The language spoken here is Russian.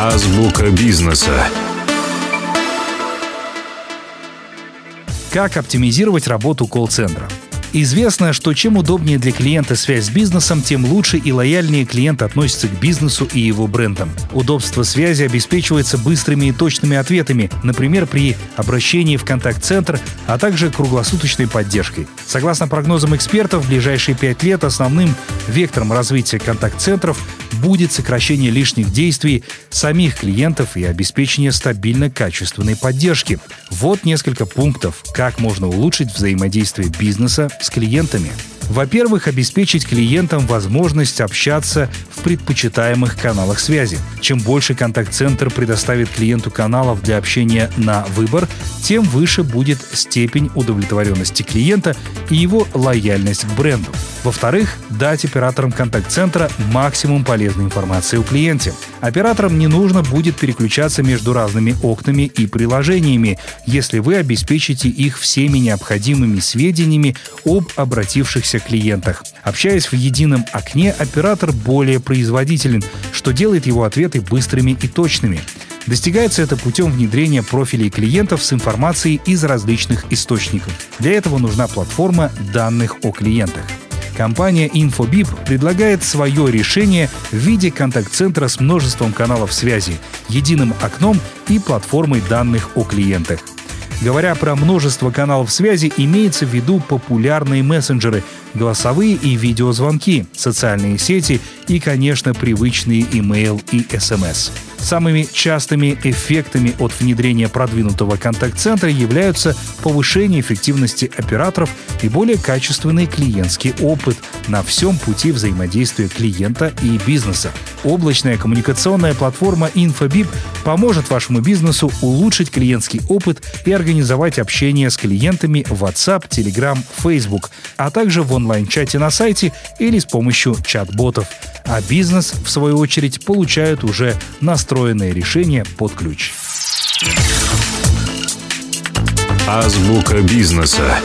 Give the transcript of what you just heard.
Азбука бизнеса. Как оптимизировать работу колл-центра? Известно, что чем удобнее для клиента связь с бизнесом, тем лучше и лояльнее клиент относится к бизнесу и его брендам. Удобство связи обеспечивается быстрыми и точными ответами, например, при обращении в контакт-центр, а также круглосуточной поддержкой. Согласно прогнозам экспертов, в ближайшие пять лет основным вектором развития контакт-центров будет сокращение лишних действий самих клиентов и обеспечение стабильно качественной поддержки. Вот несколько пунктов, как можно улучшить взаимодействие бизнеса с клиентами. Во-первых, обеспечить клиентам возможность общаться в предпочитаемых каналах связи. Чем больше контакт-центр предоставит клиенту каналов для общения на выбор, тем выше будет степень удовлетворенности клиента и его лояльность к бренду. Во-вторых, дать операторам контакт-центра максимум полезной информации о клиенте. Операторам не нужно будет переключаться между разными окнами и приложениями, если вы обеспечите их всеми необходимыми сведениями об обратившихся клиентах. Общаясь в едином окне, оператор более производителен, что делает его ответы быстрыми и точными. Достигается это путем внедрения профилей клиентов с информацией из различных источников. Для этого нужна платформа данных о клиентах. Компания InfoBip предлагает свое решение в виде контакт-центра с множеством каналов связи, единым окном и платформой данных о клиентах. Говоря про множество каналов связи, имеется в виду популярные мессенджеры, голосовые и видеозвонки, социальные сети и, конечно, привычные email и SMS. Самыми частыми эффектами от внедрения продвинутого контакт-центра являются повышение эффективности операторов и более качественный клиентский опыт на всем пути взаимодействия клиента и бизнеса. Облачная коммуникационная платформа InfoBip поможет вашему бизнесу улучшить клиентский опыт и организовать общение с клиентами в WhatsApp, Telegram, Facebook, а также в онлайн-чате на сайте или с помощью чат-ботов а бизнес, в свою очередь, получает уже настроенное решение под ключ. Азбука бизнеса.